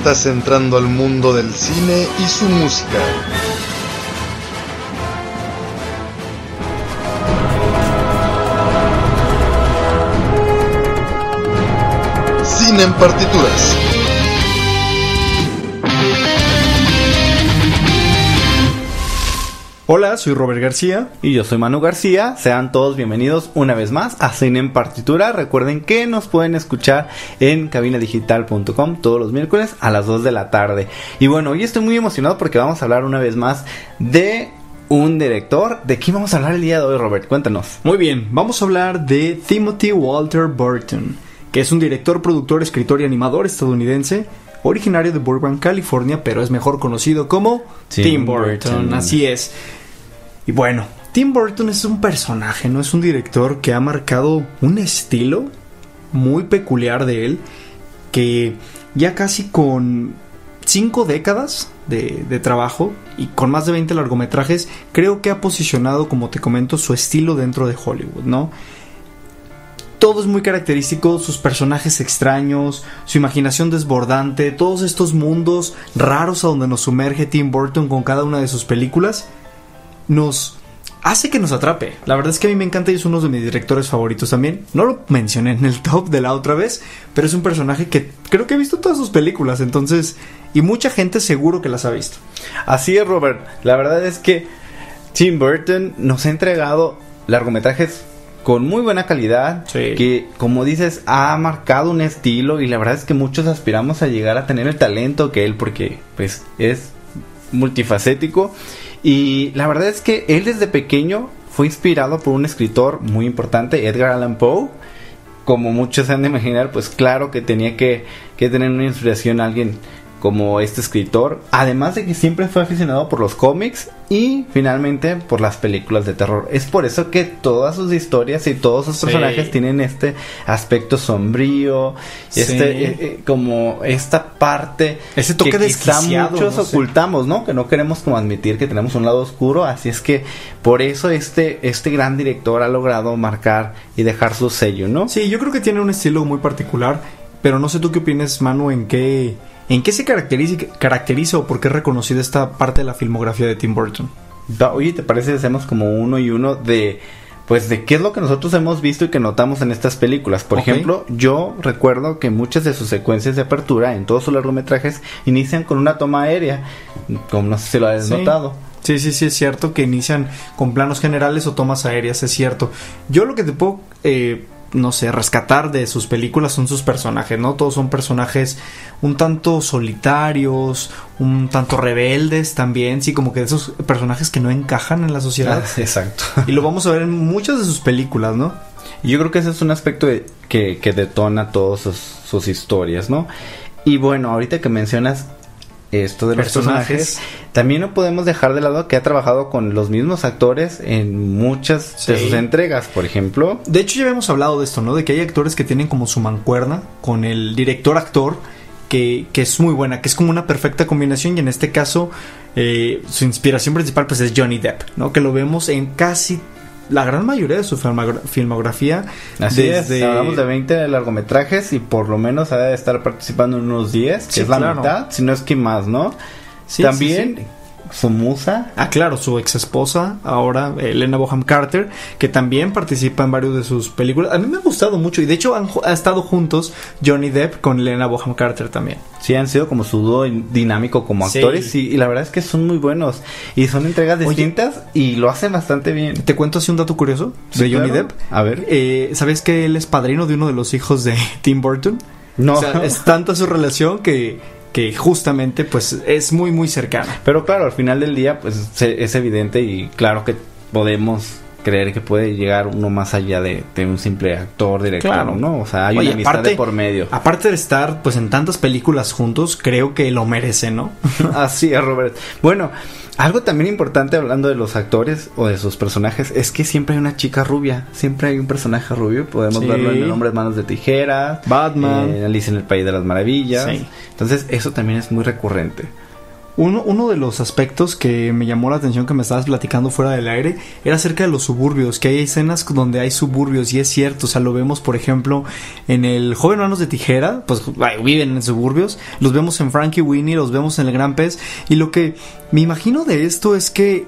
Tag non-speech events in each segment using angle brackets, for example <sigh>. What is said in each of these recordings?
Estás entrando al mundo del cine y su música. Cine en partituras. Hola, soy Robert García. Y yo soy Manu García, sean todos bienvenidos una vez más a Cine en Partitura. Recuerden que nos pueden escuchar en cabinadigital.com todos los miércoles a las 2 de la tarde. Y bueno, hoy estoy muy emocionado porque vamos a hablar una vez más de un director. ¿De quién vamos a hablar el día de hoy, Robert? Cuéntanos. Muy bien, vamos a hablar de Timothy Walter Burton, que es un director, productor, escritor y animador estadounidense, originario de Burbank, California, pero es mejor conocido como Tim Tim, Burton. Burton. Así es. Y bueno, Tim Burton es un personaje, no es un director que ha marcado un estilo muy peculiar de él, que ya casi con cinco décadas de, de trabajo y con más de 20 largometrajes, creo que ha posicionado, como te comento, su estilo dentro de Hollywood, ¿no? Todo es muy característico, sus personajes extraños, su imaginación desbordante, todos estos mundos raros a donde nos sumerge Tim Burton con cada una de sus películas, nos hace que nos atrape. La verdad es que a mí me encanta y es uno de mis directores favoritos también. No lo mencioné en el top de la otra vez, pero es un personaje que creo que he visto todas sus películas, entonces, y mucha gente seguro que las ha visto. Así es, Robert. La verdad es que Tim Burton nos ha entregado largometrajes con muy buena calidad, Sí. que como dices ha marcado un estilo y la verdad es que muchos aspiramos a llegar a tener el talento que él porque pues es multifacético y la verdad es que él desde pequeño fue inspirado por un escritor muy importante, Edgar Allan Poe. Como muchos se han de imaginar, pues claro que tenía que, que tener una inspiración a alguien como este escritor. Además de que siempre fue aficionado por los cómics y finalmente por las películas de terror. Es por eso que todas sus historias y todos sus Sí. personajes tienen este aspecto sombrío, Sí. este eh, eh, como esta parte Ese toque que quizá muchos no sé. ocultamos, ¿no? Que no queremos como admitir que tenemos un lado oscuro, así es que por eso este este gran director ha logrado marcar y dejar su sello, ¿no? Sí, yo creo que tiene un estilo muy particular, pero no sé tú qué opinas, Manu, en qué, en qué se caracteriza, caracteriza o por qué es reconocida esta parte de la filmografía de Tim Burton. Da- Oye, ¿te parece si hacemos como uno y uno de pues de qué es lo que nosotros hemos visto y que notamos en estas películas? Por ejemplo, yo recuerdo que muchas de sus secuencias de apertura en todos sus largometrajes inician con una toma aérea, como no sé si lo has Sí. notado. Sí, sí, sí, es cierto que inician con planos generales o tomas aéreas, es cierto. Yo lo que te puedo, eh, no sé, rescatar de sus películas son sus personajes, ¿no? Todos son personajes un tanto solitarios, un tanto rebeldes también, sí, como que esos personajes que no encajan en la sociedad. Exacto. <laughs> Y lo vamos a ver en muchas de sus películas, ¿no? Yo creo que ese es un aspecto de- que, que detona todas sus, sus historias, ¿no? Y bueno, ahorita que mencionas esto de los Personajes. personajes, también no podemos dejar de lado que ha trabajado con los mismos actores en muchas de sus entregas, por ejemplo. De hecho, ya habíamos hablado de esto, ¿no? De que hay actores que tienen como su mancuerna con el director-actor, que, que es muy buena, que es como una perfecta combinación. Y en este caso, eh, su inspiración principal, pues es Johnny Depp, ¿no? Que lo vemos en casi la gran mayoría de su filmogra- filmografía. Así desde- es, hablamos de 20 largometrajes y por lo menos ha de estar participando en unos 10, que Sí, es la claro. mitad, si no es que más, ¿no? Sí, También sí. Su musa, Ah, claro, su ex esposa, ahora Elena Boham Carter, que también participa en varios de sus películas. A mí me ha gustado mucho y de hecho han, ha estado juntos Johnny Depp con Elena Boham Carter también. sí han sido como su dúo dinámico como Sí. actores y, y la verdad es que son muy buenos y son entregas Oye. distintas y lo hacen bastante bien. Te cuento así un dato curioso Sí, de Johnny claro. Depp. A ver. Eh, ¿Sabes que él es padrino de uno de los hijos de <laughs> Tim Burton? No. O sea, es tanta su relación que, que justamente pues es muy muy cercana. Pero claro, al final del día pues es evidente y claro que podemos creer que puede llegar uno más allá de, de un simple actor, director, Claro. ¿no? O sea, hay Oye, una amistad aparte- de por medio. Aparte de estar pues en tantas películas juntos, creo que lo merece, ¿no? <laughs> Así es, Robert. Bueno, algo también importante hablando de los actores o de sus personajes es que siempre hay una chica rubia. Siempre hay un personaje rubio. Podemos Sí. verlo en El Hombre de Manos de Tijeras, Batman. en Alicia en el País de las Maravillas. Sí. Entonces, eso también es muy recurrente. Uno, de los aspectos que me llamó la atención que me estabas platicando fuera del aire era acerca de los suburbios, que hay escenas donde hay suburbios y es cierto, o sea, lo vemos por ejemplo en el Joven Manos de Tijera, pues viven en suburbios, los vemos en Frankie Winnie, los vemos en el Gran Pez y lo que me imagino de esto es que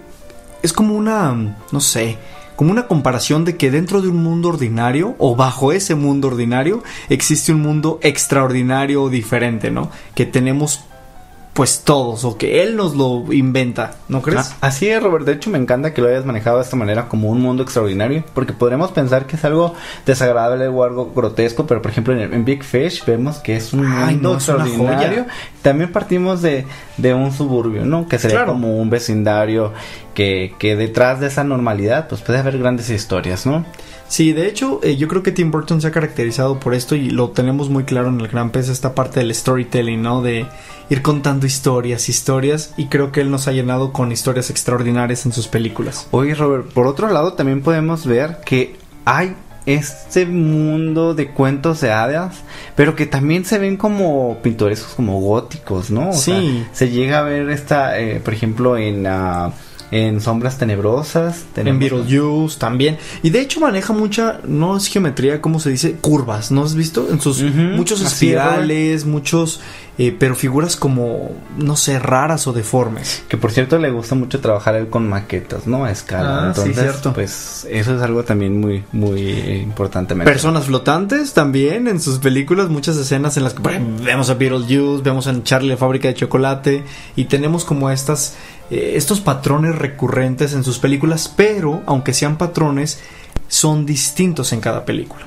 es como una, no sé, como una comparación de que dentro de un mundo ordinario o bajo ese mundo ordinario existe un mundo extraordinario o diferente, ¿no? Que tenemos pues todos o que él nos lo inventa, ¿no crees? Ah, así es, Robert. De hecho, me encanta que lo hayas manejado de esta manera como un mundo extraordinario, porque podremos pensar que es algo desagradable o algo grotesco, pero por ejemplo en, en Big Fish vemos que es un Ay, mundo no, extraordinario. También partimos de, de un suburbio, ¿no? Que sería Claro. como un vecindario que, que detrás de esa normalidad, pues puede haber grandes historias, ¿no? Sí, de hecho, eh, yo creo que Tim Burton se ha caracterizado por esto y lo tenemos muy claro en el Gran Pez, esta parte del storytelling, ¿no? De ir contando historias, historias, y creo que él nos ha llenado con historias extraordinarias en sus películas. Oye, Robert, por otro lado también podemos ver que hay este mundo de cuentos de hadas, pero que también se ven como pintorescos, como góticos, ¿no? O Sí. sea, se llega a ver esta, eh, por ejemplo, en, ah, en Sombras Tenebrosas. En Beetlejuice también. Y de hecho maneja mucha, no es geometría, ¿cómo se dice? Curvas, ¿no has visto? En sus muchos espirales, muchos, eh, pero figuras como, no sé, raras o deformes. Que por cierto le gusta mucho trabajar él con maquetas, ¿no? A escala. Ah, sí, Entonces, cierto. pues eso es algo también muy, muy importante. Personas flotantes también en sus películas, muchas escenas en las que vemos a Beetlejuice, vemos a Charlie la fábrica de chocolate y tenemos como estas eh, estos patrones recurrentes en sus películas, pero aunque sean patrones son distintos en cada película.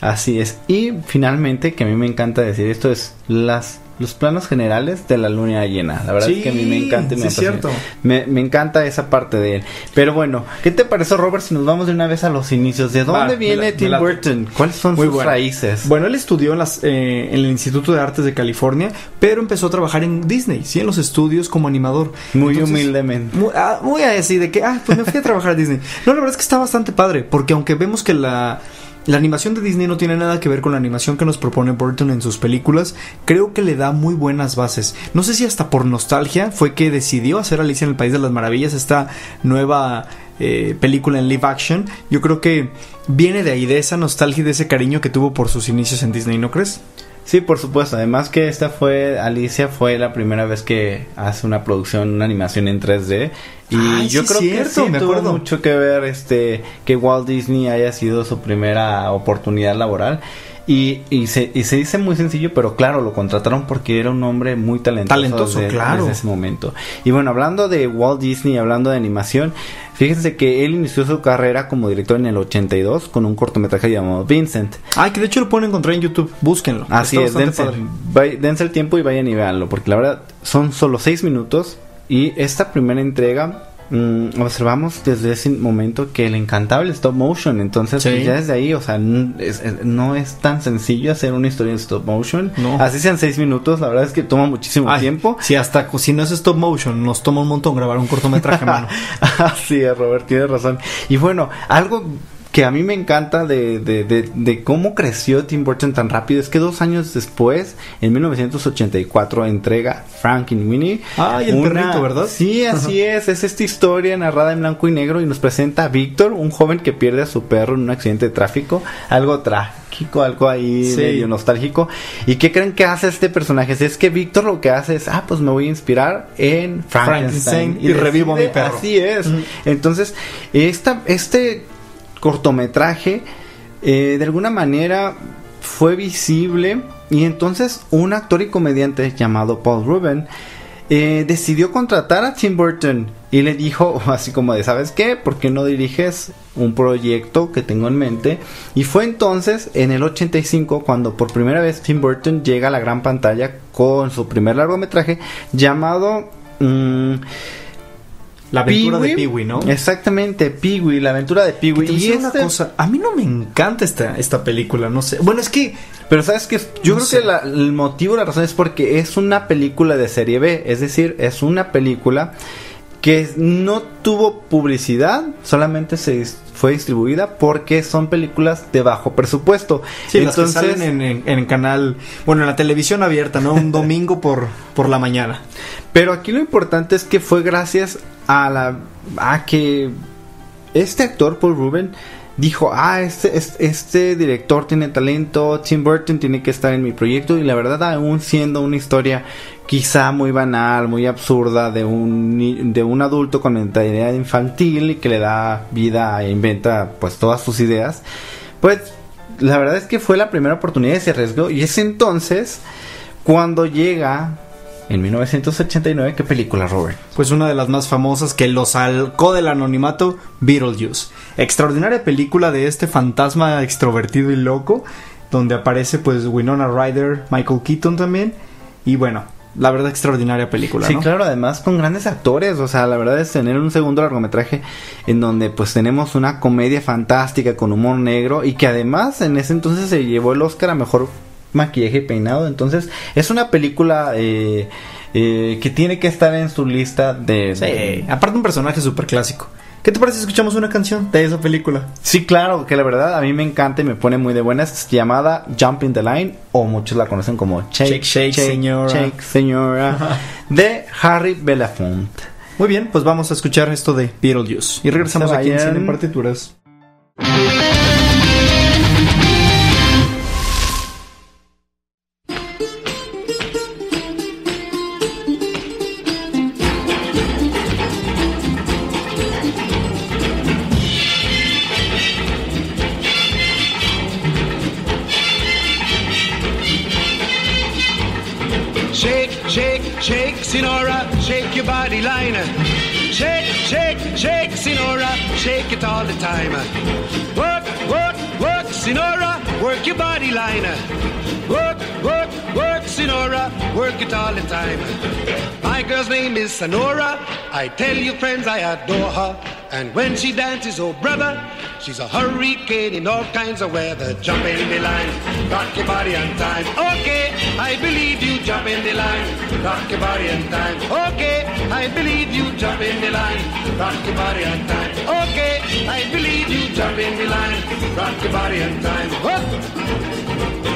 Así es. Y finalmente, que a mí me encanta decir esto, es las los planos generales de la luna llena. La verdad Sí, es que a mí me encanta y me sí, cierto. Me, me encanta esa parte de él. Pero bueno, ¿qué te parece, Robert, si nos vamos de una vez a los inicios? ¿De dónde Va, viene la- Tim. Burton? ¿Cuáles son Muy sus bueno. raíces? Bueno, él estudió en, las, eh, en el Instituto de Artes de California, pero empezó a trabajar en Disney, sí, en los estudios como animador. Muy Entonces, humildemente. Muy, ah, muy así de que, ah, pues me fui a trabajar a Disney. No, la verdad es que está bastante padre, porque aunque vemos que la, la animación de Disney no tiene nada que ver con la animación que nos propone Burton en sus películas, creo que le da muy buenas bases. No sé si hasta por nostalgia fue que decidió hacer Alicia en el País de las Maravillas, esta nueva eh, película en live action. Yo creo que viene de ahí, de esa nostalgia y de ese cariño que tuvo por sus inicios en Disney, ¿no crees? Sí, por supuesto. Además que esta fue, Alicia fue la primera vez que hace una producción, una animación en 3D. Y Ay, yo sí, creo cierto, que sí me tuvo acuerdo. mucho que ver este que Walt Disney haya sido su primera oportunidad laboral. Y, y, se, y se dice muy sencillo, pero claro, lo contrataron porque era un hombre muy talentoso, Talentoso, desde, claro. desde ese momento. Y bueno, hablando de Walt Disney, hablando de animación, fíjense que él inició su carrera como director en el 82 con un cortometraje llamado Vincent. Ay, que de hecho lo pueden encontrar en YouTube, búsquenlo. Así Está es, dense, dense el tiempo y vayan y véanlo, porque la verdad son solo seis minutos y esta primera entrega mm, observamos desde ese momento que el stop motion, entonces Sí. pues, ya desde ahí, o sea, es- es- no es tan sencillo hacer una historia en stop motion, No. así sean seis minutos, la verdad es que toma muchísimo Ay, tiempo. Si hasta si no es stop motion, nos toma un montón grabar un cortometraje, <laughs> mano. Así es, Robert, tienes razón. Y bueno, algo que a mí me encanta de, de, de, de cómo creció Tim Burton tan rápido es que dos años después, en 1984, entrega Frankenweenie. Ay, el perrito, ¿verdad? Sí, así es. Es esta historia narrada en blanco y negro y nos presenta a Víctor, un joven que pierde a su perro en un accidente de tráfico. Algo trágico, algo ahí Sí. medio nostálgico. ¿Y qué creen que hace este personaje? Es que Víctor lo que hace es, ah, pues me voy a inspirar en Frankenstein. Frankenstein y revivo a mi perro. Así es. Entonces, esta, este cortometraje, eh, de alguna manera, fue visible. Y entonces, un actor y comediante llamado Paul Rubin eh, decidió contratar a Tim Burton y le dijo <laughs> así como de, ¿sabes qué? ¿Por qué no diriges un proyecto que tengo en mente? Y fue entonces en el 85 cuando por primera vez Tim Burton llega a la gran pantalla con su primer largometraje llamado mm, La aventura de Pee-wee. ¿no? Exactamente, Pee-wee, la aventura de Pee-wee. Y decir una este- cosa, a mí no me encanta esta, esta película, no sé. Bueno, es que Pero sabes que yo No creo sé. que la- el motivo, la razón es porque es una película de serie B, es decir, es una película que no tuvo publicidad, solamente se fue distribuida porque son películas de bajo presupuesto. sí, las que salen en, en- canal, bueno, en la televisión abierta, ¿no? Un <laughs> domingo por, por la mañana. Pero aquí lo importante es que fue gracias a la a que este actor Paul Ruben dijo, ah, este, este, director tiene talento, Tim Burton tiene que estar en mi proyecto y la verdad aún siendo una historia quizá muy banal, muy absurda de un, de un adulto con mentalidad infantil y que le da vida e inventa pues todas sus ideas, pues la verdad es que fue la primera oportunidad y se arriesgó. Y es entonces cuando llega en 1989, ¿qué película, Robert? Pues una de las más famosas que lo salcó del anonimato, Beetlejuice. Extraordinaria película de este fantasma extrovertido y loco, donde aparece pues Winona Ryder, Michael Keaton también. Y bueno, la verdad extraordinaria película, Sí, ¿no? claro, además con grandes actores, o sea, la verdad es tener un segundo largometraje en donde pues tenemos una comedia fantástica con humor negro y que además en ese entonces se llevó el Oscar a mejor maquillaje y peinado, entonces es una película eh, eh, que tiene que estar en su lista de... Sí, aparte un personaje súper clásico. ¿Qué te parece si escuchamos una canción de esa película? Sí, claro, que la verdad a mí me encanta y me pone muy de buenas, llamada Jumping the Line, o muchos la conocen como Shake, Shake, Shake, Señora. Shake, Señora, <laughs> de Harry Belafonte. Muy bien, pues vamos a escuchar esto de Beetlejuice. Y regresamos aquí en. Cine Partituras. Sonora. I tell you, friends, I adore her. And when she dances, oh brother, she's a hurricane in all kinds of weather. Jump in the line, rock your body on time. Okay, I believe you. Jump in the line, rock your body on time. Okay, I believe you. Jump in the line, rock your body on time. Okay, I believe you. Jump in the line, rock your body on time.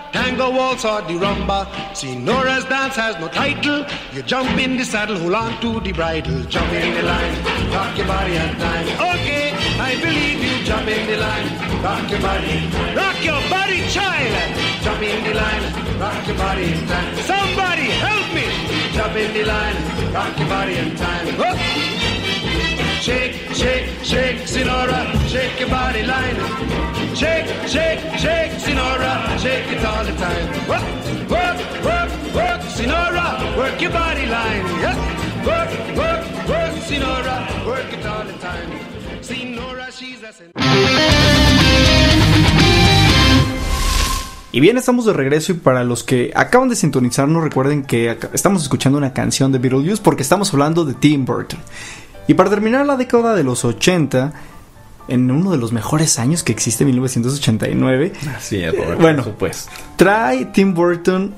tango waltz or the rumba. Sinora's dance has no title. You jump in the saddle, hold on to the bridle, jump in the line, rock your body on time. Okay, I believe you. Jump in the line, rock your body, rock your body, child. Jump in the line, rock your body in time. Somebody help me. Jump in the line, rock your body in time. Whoop. Oh. Shake, shake, shake, Sinora, shake your body line. Shake, shake, shake, Sinora, shake it all the time. Work, work, work, work, Sinora, work your body line. Yep. Work, work, work, Sinora, work it all the time. Sinora, she's a... Y bien, estamos de regreso y para los que acaban de sintonizarnos, recuerden que estamos escuchando una canción de Beetlejuice porque estamos hablando de Tim Burton. Y para terminar la década de los 80, en uno de los mejores años que existe, 1989, Así es, Robert, Bueno. por supuesto. trae Tim Burton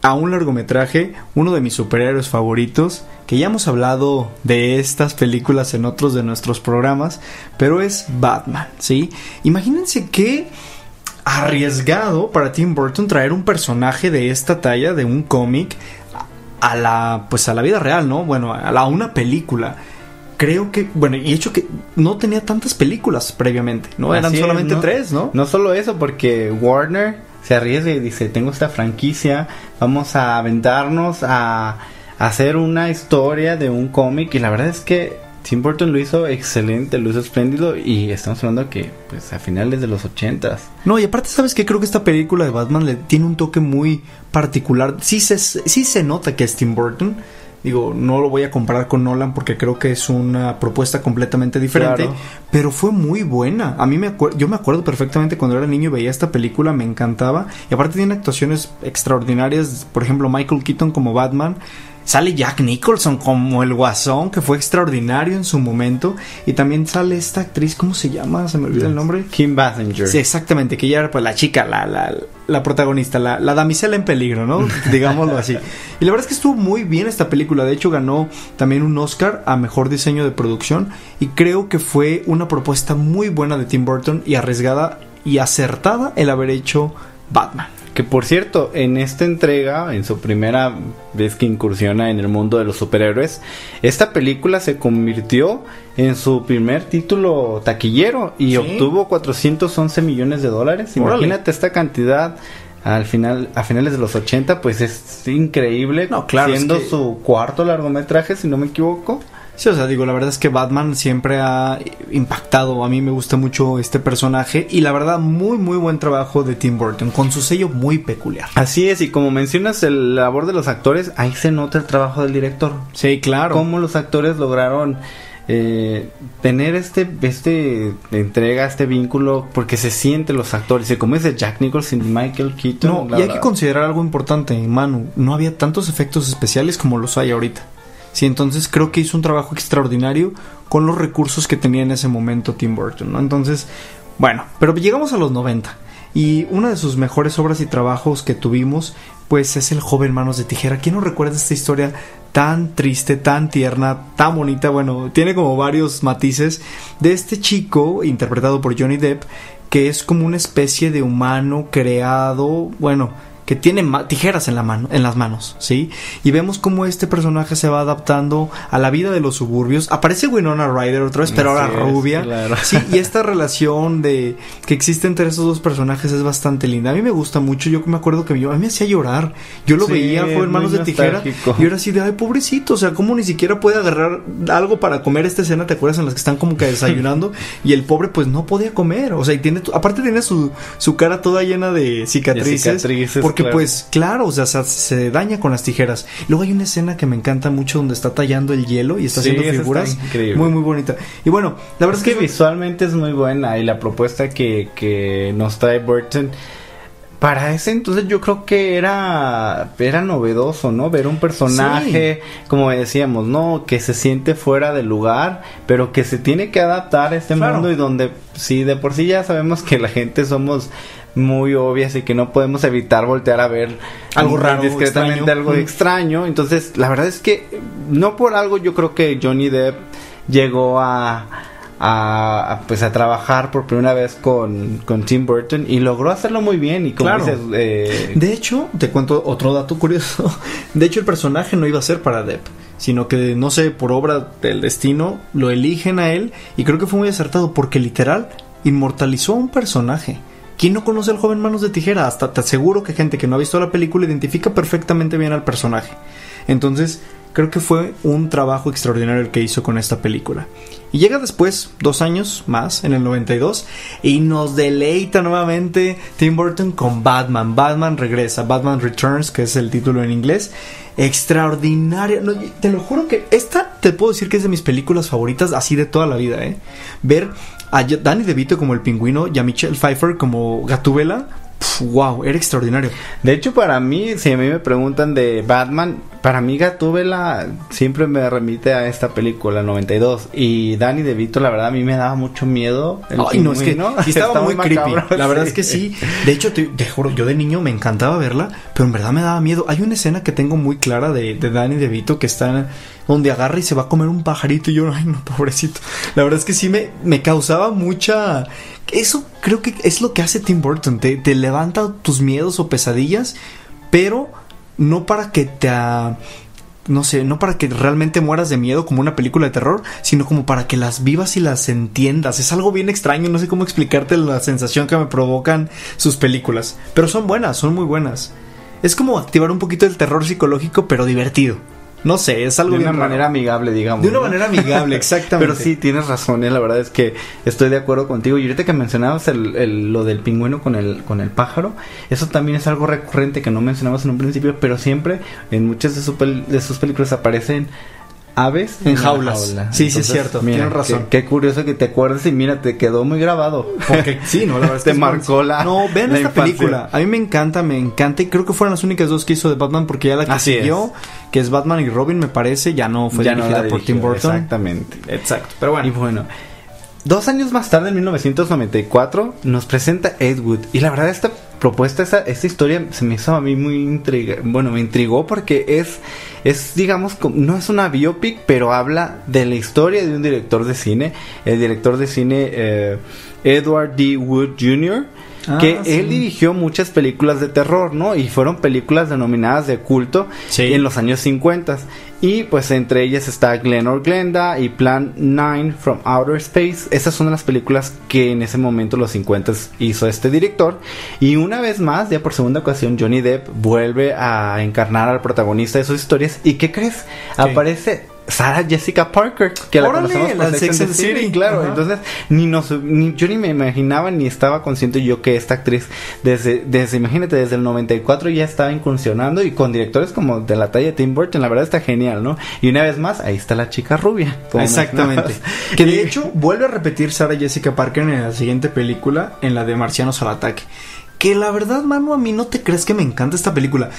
a un largometraje, uno de mis superhéroes favoritos, que ya hemos hablado de estas películas en otros de nuestros programas, pero es Batman, ¿sí? Imagínense qué arriesgado para Tim Burton traer un personaje de esta talla, de un cómic, a la, pues a la vida real, ¿no? Bueno, a la una película. Creo que, bueno, y hecho que no tenía tantas películas previamente, ¿no? Eran Así es, solamente ¿no? tres, ¿no? No solo eso, porque Warner se arriesga y dice, tengo esta franquicia, vamos a aventarnos a, hacer una historia de un cómic y la verdad es que Tim Burton lo hizo excelente, lo hizo espléndido y estamos hablando que pues a finales de los ochentas. No, y aparte, ¿sabes qué? Creo que esta película de Batman le tiene un toque muy particular. Sí se, sí se nota que es Tim Burton. Digo, no lo voy a comparar con Nolan porque creo que es una propuesta completamente diferente. Claro. Pero fue muy buena. A mí me yo me acuerdo perfectamente cuando era niño y veía esta película, me encantaba. Y aparte tiene actuaciones extraordinarias. Por ejemplo, Michael Keaton como Batman. Sale Jack Nicholson como el Guasón, que fue extraordinario en su momento. Y también sale esta actriz, ¿cómo se llama? Se me olvida el nombre. Kim Basinger. Sí, exactamente, que ella era pues la chica, la, la, la protagonista, la, la damisela en peligro, ¿no? <laughs> Digámoslo así. Y la verdad es que estuvo muy bien esta película, de hecho ganó también un Oscar a Mejor Diseño de Producción y creo que fue una propuesta muy buena de Tim Burton y arriesgada y acertada el haber hecho Batman. Que por cierto, en esta entrega, en su primera vez que incursiona en el mundo de los superhéroes, esta película se convirtió en su primer título taquillero y Sí. obtuvo 411 millones de dólares. Órale. Imagínate esta cantidad al final, a finales de los 80, pues es increíble. No, claro, Siendo es que- su cuarto largometraje, si no me equivoco. Sí, o sea, digo, la verdad es que Batman siempre ha impactado. A mí me gusta mucho este personaje y la verdad, muy, muy buen trabajo de Tim Burton, con su sello muy peculiar. Así es, y como mencionas el labor de los actores, ahí se nota el trabajo del director. Sí, claro. cómo los actores lograron eh, tener este este entrega este vínculo porque se sienten los actores y como dice Jack Nicholson y Michael Keaton No, y hay que considerar algo importante, Manu. No había tantos efectos especiales como los hay ahorita. Sí, entonces creo que hizo un trabajo extraordinario con los recursos que tenía en ese momento Tim Burton, ¿no? Entonces, bueno, pero llegamos a los 90. Y una de sus mejores obras y trabajos que tuvimos, pues es El joven manos de tijera. ¿Quién no recuerda esta historia tan triste, tan tierna, tan bonita? Bueno, tiene como varios matices de este chico interpretado por Johnny Depp, que es como una especie de humano creado, bueno, que tiene tijeras en la mano, en las manos, ¿sí? Y vemos cómo este personaje se va adaptando a la vida de los suburbios. Aparece Winona Ryder otra vez, pero Así ahora es, rubia. claro. Sí, y esta relación de que existe entre esos dos personajes es bastante linda. A mí me gusta mucho. Yo me acuerdo que yo, a mí me hacía llorar. Yo lo Sí, veía, fue en manos de tijera. Y ahora así de, ay, pobrecito. O sea, cómo ni siquiera puede agarrar algo para comer esta escena. ¿Te acuerdas en las que están como que desayunando? <laughs> y el pobre, pues no podía comer. O sea, y tiene, aparte tiene su, su cara toda llena de cicatrices. cicatrices, porque, claro. pues, claro, o sea, se, daña con las tijeras. Luego hay una escena que me encanta mucho donde está tallando el hielo y está Sí, haciendo esa está figuras. increíble. Muy, muy bonita. Y bueno, la verdad es que es visualmente es muy buena y la propuesta que, que nos trae Burton para ese entonces yo creo que era era novedoso, ¿no? Ver un personaje, como decíamos, ¿no? Que se siente fuera del lugar, pero que se tiene que adaptar a este Claro. mundo y donde sí de por sí ya sabemos que la gente somos muy obvias y que no podemos evitar voltear a ver Algo raro, discretamente extraño. algo Mm. extraño. Entonces, la verdad es que no por algo yo creo que Johnny Depp llegó a, a, a, pues a trabajar por primera vez con, con Tim Burton y logró hacerlo muy bien y como Claro. dices eh, De hecho, te cuento otro dato curioso. <laughs> De hecho, el personaje no iba a ser para Depp, sino que, no sé, por obra del destino, lo eligen a él y creo que fue muy acertado porque literal inmortalizó a un personaje. ¿Quién no conoce al joven Manos de Tijera? Hasta te aseguro que gente que no ha visto la película identifica perfectamente bien al personaje. Entonces, creo que fue un trabajo extraordinario el que hizo con esta película. Y llega después, dos años más, en el 92, y nos deleita nuevamente Tim Burton con Batman. Batman regresa, Batman Returns, que es el título en inglés. Extraordinaria. No, te lo juro que esta te puedo decir que es de mis películas favoritas así de toda la vida, ¿eh? Ver a Danny DeVito como el pingüino y a Michelle Pfeiffer como Gatúbela. Wow, era extraordinario. de hecho para mí si a mí me preguntan de Batman para mí Gatúbela siempre me remite a esta película 92 y Danny DeVito la verdad a mí me daba mucho miedo el Ay, no, es que sí <laughs> estaba muy creepy. macabro, La verdad es que sí. De hecho, te, te juro, yo de niño me encantaba verla, pero en verdad me daba miedo. Hay una escena que tengo muy clara de, de Danny DeVito que está donde agarra y se va a comer un pajarito y yo, ay, no, pobrecito. La verdad es que sí me, me causaba mucha... Eso creo que es lo que hace Tim Burton. Te, te levanta tus miedos o pesadillas, pero no para que te... no sé, no para que realmente mueras de miedo como una película de terror, sino como para que las vivas y las entiendas. Es algo bien extraño, no sé cómo explicarte la sensación que me provocan sus películas. Pero son buenas, son muy buenas. Es como activar un poquito el terror psicológico, pero divertido. No sé, es algo de una bien raro. manera amigable, digamos. De una ¿no? manera amigable, <laughs> exactamente. Pero sí, tienes razón, ¿eh? la verdad es que estoy de acuerdo contigo. Y ahorita que mencionabas el, el- lo del pingüino con el, con el pájaro, eso también es algo recurrente que no mencionamos en un principio, pero siempre en muchas de, su de sus películas aparecen aves En la jaulas. Sí, sí, es cierto, mira, tienes razón. Qué, qué curioso que te acuerdes y mira, te quedó muy grabado. Porque sí, no, la verdad es <laughs> Te que es marcó la- No, vean la esta infancia. película. A mí me encanta, me encanta. Y creo que fueron las únicas dos que hizo de Batman, porque ya la que Así siguió, que es Batman y Robin, me parece, ya no fue Ya no dirigida la por dirigió, Tim Burton. Exactamente. Exacto. Pero Y bueno. Dos años más tarde, en 1994, nos presenta Ed Wood. Y la verdad, esta propuesta, esta, esta historia se me hizo a mí muy intriga. Bueno, me intrigó porque es, es, digamos, no es una biopic, pero habla de la historia de un director de cine. El director de cine eh, Edward D. Wood Jr. Ah, que sí. él dirigió muchas películas de terror, ¿no? Y fueron películas denominadas de culto Sí. en los años 50. Y pues entre ellas está Glenor Glenda y Plan 9 from Outer Space. Esas son las películas que en ese momento, los 50 hizo este director. Y una vez más, ya por segunda ocasión, Johnny Depp vuelve a encarnar al protagonista de sus historias. ¿Y qué crees? Aparece Sarah Jessica Parker, que la Órale, conocemos la por de Sex and the City. claro. Entonces, ni nos, ni, yo ni me imaginaba ni estaba consciente yo que esta actriz, desde, desde, imagínate, desde el 94 ya estaba incursionando y con directores como de la talla de Tim Burton, la verdad está genial, ¿no? Y una vez más, ahí está la chica rubia. Exactamente. <laughs> Que de hecho vuelve a repetir Sarah Jessica Parker en la siguiente película, en la de Marcianos al ataque. Que la verdad, mano, a mí no te crees que me encanta esta película.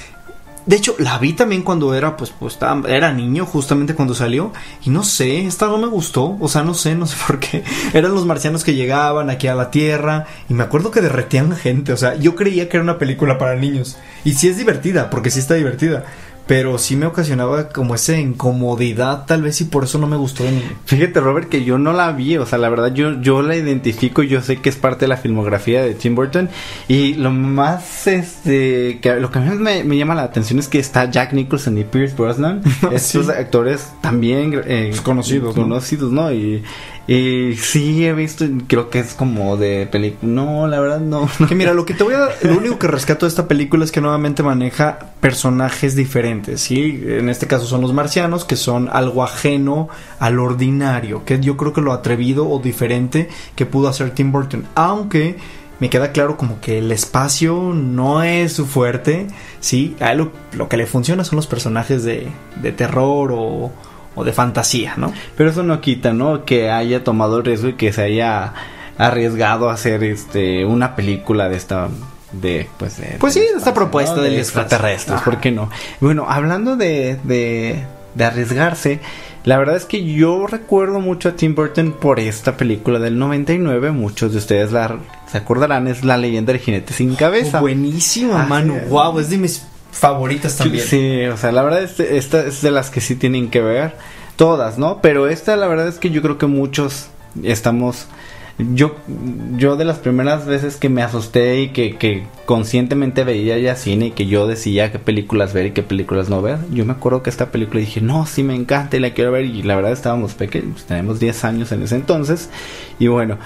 De hecho, la vi también cuando era, pues, pues era niño, justamente cuando salió. Y no sé, esta no me gustó. O sea, no sé, no sé <laughs> por qué. Eran los marcianos que llegaban aquí a la Tierra. Y me acuerdo que derretían gente. O sea, yo creía que era una película para niños. Y sí es divertida, porque sí está divertida. Pero sí me ocasionaba como esa incomodidad, tal vez, y por eso no me gustó de niño. Fíjate, Robert, que yo no la vi, o sea, la verdad yo, yo la identifico, yo sé que es parte de la filmografía de Tim Burton y lo más, este, que lo que a mí me, me llama la atención es que está Jack Nicholson y Pierce Brosnan, <laughs> estos Sí. actores también eh, Pues conocidos, ¿no? conocidos, ¿no? Y, y sí he visto, creo que es como de película, no, la verdad no. Que mira, lo que te voy a lo único que rescato de esta película es que nuevamente maneja personajes diferentes, ¿sí? En este caso son los marcianos, que son algo ajeno al ordinario, que yo creo que lo atrevido o diferente que pudo hacer Tim Burton, aunque me queda claro como que el espacio no es su fuerte, ¿sí? A él lo, lo que le funciona son los personajes de, de terror o, o de fantasía, ¿no? Pero eso no quita, ¿no? Que haya tomado el riesgo y que se haya arriesgado a hacer este una película de esta de pues de, Pues sí, de esta espacio, propuesta de extraterrestres, Ajá. ¿por qué no? Bueno, hablando de, de de arriesgarse, la verdad es que yo recuerdo mucho a Tim Burton por esta película del 99, muchos de ustedes la se acordarán, es La leyenda del jinete sin cabeza. Oh, buenísima, mano. Wow, es de mis favoritas también. Sí, o sea, la verdad es esta es de las que sí tienen que ver todas, ¿no? Pero esta la verdad es que yo creo que muchos estamos yo yo de las primeras veces que me asusté y que, que conscientemente veía ya cine y que yo decía qué películas ver y qué películas no ver, yo me acuerdo que esta película dije, "No, sí me encanta y la quiero ver" y la verdad estábamos pequeños, tenemos 10 años en ese entonces y bueno,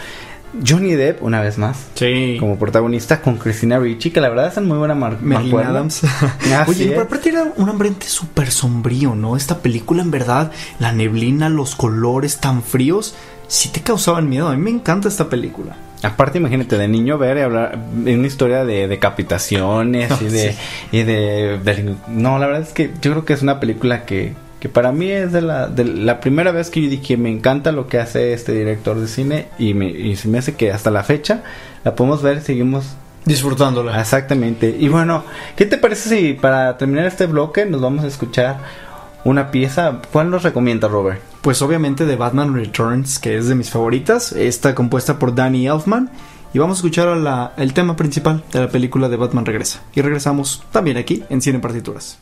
Johnny Depp una vez más Sí. como protagonista con Christina Ricci, que la verdad es muy buena mar Merlin mancuerna. Adams. <laughs> Así Oye, es. pero aparte era un ambiente súper sombrío, ¿no? Esta película, en verdad, la neblina, los colores tan fríos, sí te causaban miedo. A mí me encanta esta película. Aparte, imagínate, de niño ver y hablar de una historia de decapitaciones <laughs> y de, Sí. y de, de- No, la verdad es que yo creo que es una película que, que para mí es de la, de la primera vez que yo dije, me encanta lo que hace este director de cine y, me, y se me hace que hasta la fecha la podemos ver, seguimos Disfrutándola. exactamente. Y bueno, ¿qué te parece si para terminar este bloque nos vamos a escuchar una pieza? ¿Cuál nos recomienda, Robert? Pues obviamente de Batman Returns, que es de mis favoritas. Está compuesta por Danny Elfman. Y vamos a escuchar a la- el tema principal de la película de Batman Regresa. Y regresamos también aquí en Cine Partituras.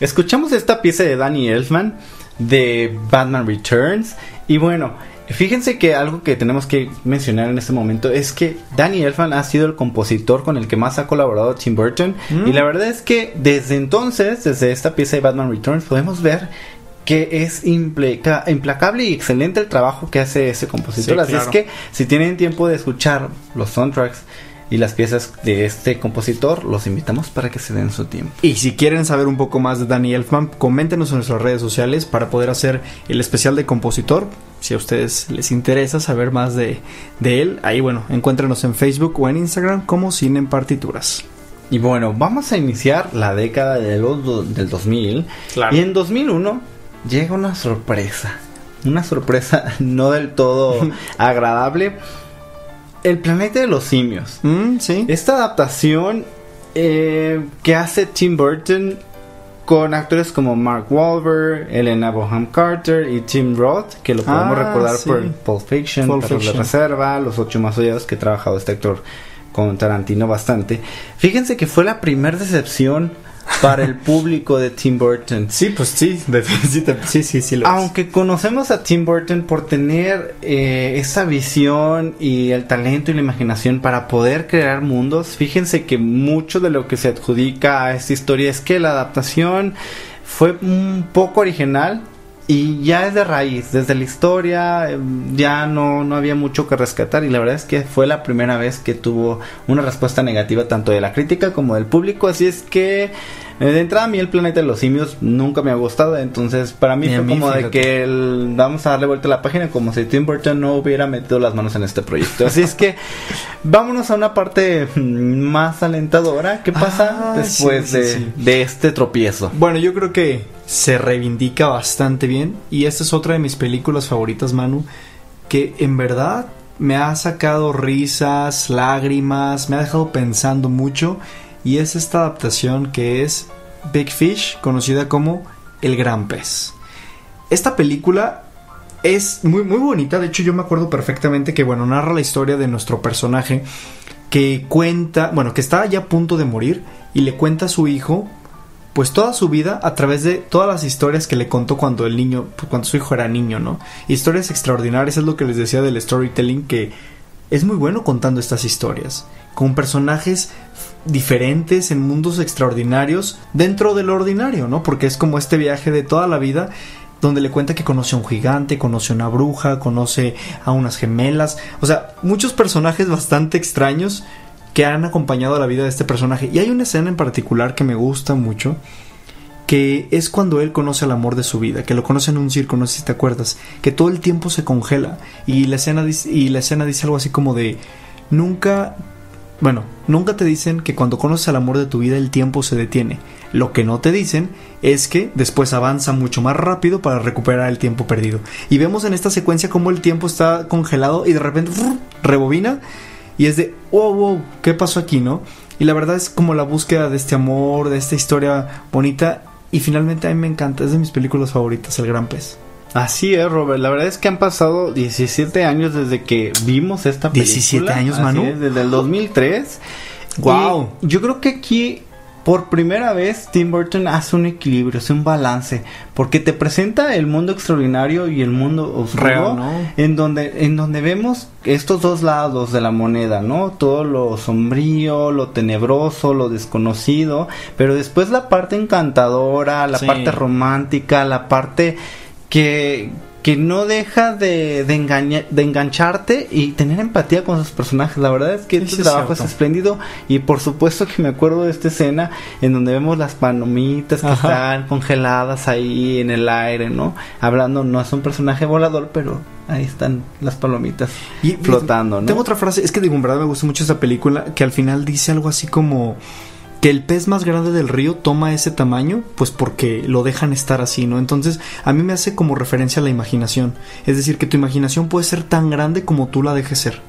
Escuchamos esta pieza de Danny Elfman de Batman Returns y bueno, Fíjense que algo que tenemos que mencionar en este momento es que Danny Elfman ha sido el compositor con el que más ha colaborado Tim Burton y la verdad es que desde entonces, desde esta pieza de Batman Returns, podemos ver que es implaca- implacable y excelente el trabajo que hace ese compositor. Sí, Así claro. es que si tienen tiempo de escuchar los soundtracks y las piezas de este compositor, los invitamos para que se den su tiempo. Y si quieren saber un poco más de Danny Elfman, coméntenos en nuestras redes sociales para poder hacer el especial de compositor. Si a ustedes les interesa saber más de, de él, ahí bueno, encuéntrenos en Facebook o en Instagram como Cine en Partituras. Y bueno, vamos a iniciar la década de los del 2000. Claro. Y en 2001 llega una sorpresa. Una sorpresa <laughs> no del todo <laughs> agradable. El planeta de los simios. Mm, sí. Esta adaptación eh, que hace Tim Burton con actores como Mark Wahlberg, Elena Bonham Carter y Tim Roth, que lo podemos Ah, recordar sí. por Pulp Fiction, Pulp Perros de Fiction. Reserva, Los Ocho Más Odiados, que ha trabajado este actor con Tarantino bastante. Fíjense que fue la primera decepción para el público de Tim Burton. Sí, pues sí, de- <laughs> sí, sí, sí, sí lo es. Aunque conocemos a Tim Burton por tener eh, esa visión y el talento y la imaginación para poder crear mundos, fíjense que mucho de lo que se adjudica a esta historia es que la adaptación fue un poco original y ya es de raíz, desde la historia eh, ya no, no había mucho que rescatar y la verdad es que fue la primera vez que tuvo una respuesta negativa tanto de la crítica como del público, así es que eh, de entrada a mí el planeta de los simios nunca me ha gustado, entonces para mí Ni fue mí, como de que el- vamos a darle vuelta a la página como si Tim Burton no hubiera metido las manos en este proyecto. Así es que <laughs> vámonos a una parte mm, más alentadora. ¿Qué pasa Ah, después sí, sí, de, sí. de este tropiezo? Bueno, yo creo que se reivindica bastante bien. Y esta es otra de mis películas favoritas, Manu, que en verdad me ha sacado risas, lágrimas, me ha dejado pensando mucho. Y es esta adaptación que es Big Fish, conocida como El Gran Pez. Esta película es muy, muy bonita, de hecho yo me acuerdo perfectamente que, bueno, narra la historia de nuestro personaje que cuenta, bueno, que está ya a punto de morir y le cuenta a su hijo pues toda su vida a través de todas las historias que le contó cuando el niño, pues, cuando su hijo era niño, ¿no? Historias extraordinarias, es lo que les decía del storytelling, que es muy bueno contando estas historias, con personajes diferentes en mundos extraordinarios dentro del ordinario, ¿no? Porque es como este viaje de toda la vida donde le cuenta que conoce a un gigante, conoce a una bruja, conoce a unas gemelas, o sea, muchos personajes bastante extraños que han acompañado a la vida de este personaje. Y hay una escena en particular que me gusta mucho, que es cuando él conoce al amor de su vida, que lo conoce en un circo, no sé si te acuerdas, que todo el tiempo se congela y la escena dice, y la escena dice algo así como de nunca bueno, nunca te dicen que cuando conoces al amor de tu vida el tiempo se detiene. Lo que no te dicen es que después avanza mucho más rápido para recuperar el tiempo perdido. Y vemos en esta secuencia cómo el tiempo está congelado y de repente rebobina y es de wow, wow, ¿qué pasó aquí, no? Y la verdad es como la búsqueda de este amor, de esta historia bonita y finalmente a mí me encanta, es de mis películas favoritas, El Gran Pez. Así es, Robert. La verdad es que han pasado 17 años desde que vimos esta película. 17 años, Manu. es, desde el 2003. Guau. Y yo creo que aquí, por primera vez, Tim Burton hace un equilibrio, hace un balance. Porque te presenta el mundo extraordinario y el mundo oscuro. En donde, en donde vemos estos dos lados de la moneda, ¿no? Todo lo sombrío, lo tenebroso, lo desconocido. Pero después la parte encantadora, la Sí. parte romántica, la parte que, que no deja de, de, engaña- de engancharte y tener empatía con sus personajes. La verdad es que este es trabajo es cierto. espléndido y por supuesto que me acuerdo de esta escena en donde vemos las palomitas que Ajá. están congeladas ahí en el aire, ¿no? Hablando, no es un personaje volador, pero ahí están las palomitas Y flotando, ¿no? Tengo otra frase, es que en verdad me gusta mucho esta película, que al final dice algo así como que el pez más grande del río toma ese tamaño, pues porque lo dejan estar así, ¿no? Entonces, a mí me hace como referencia a la imaginación. Es decir, que tu imaginación puede ser tan grande como tú la dejes ser.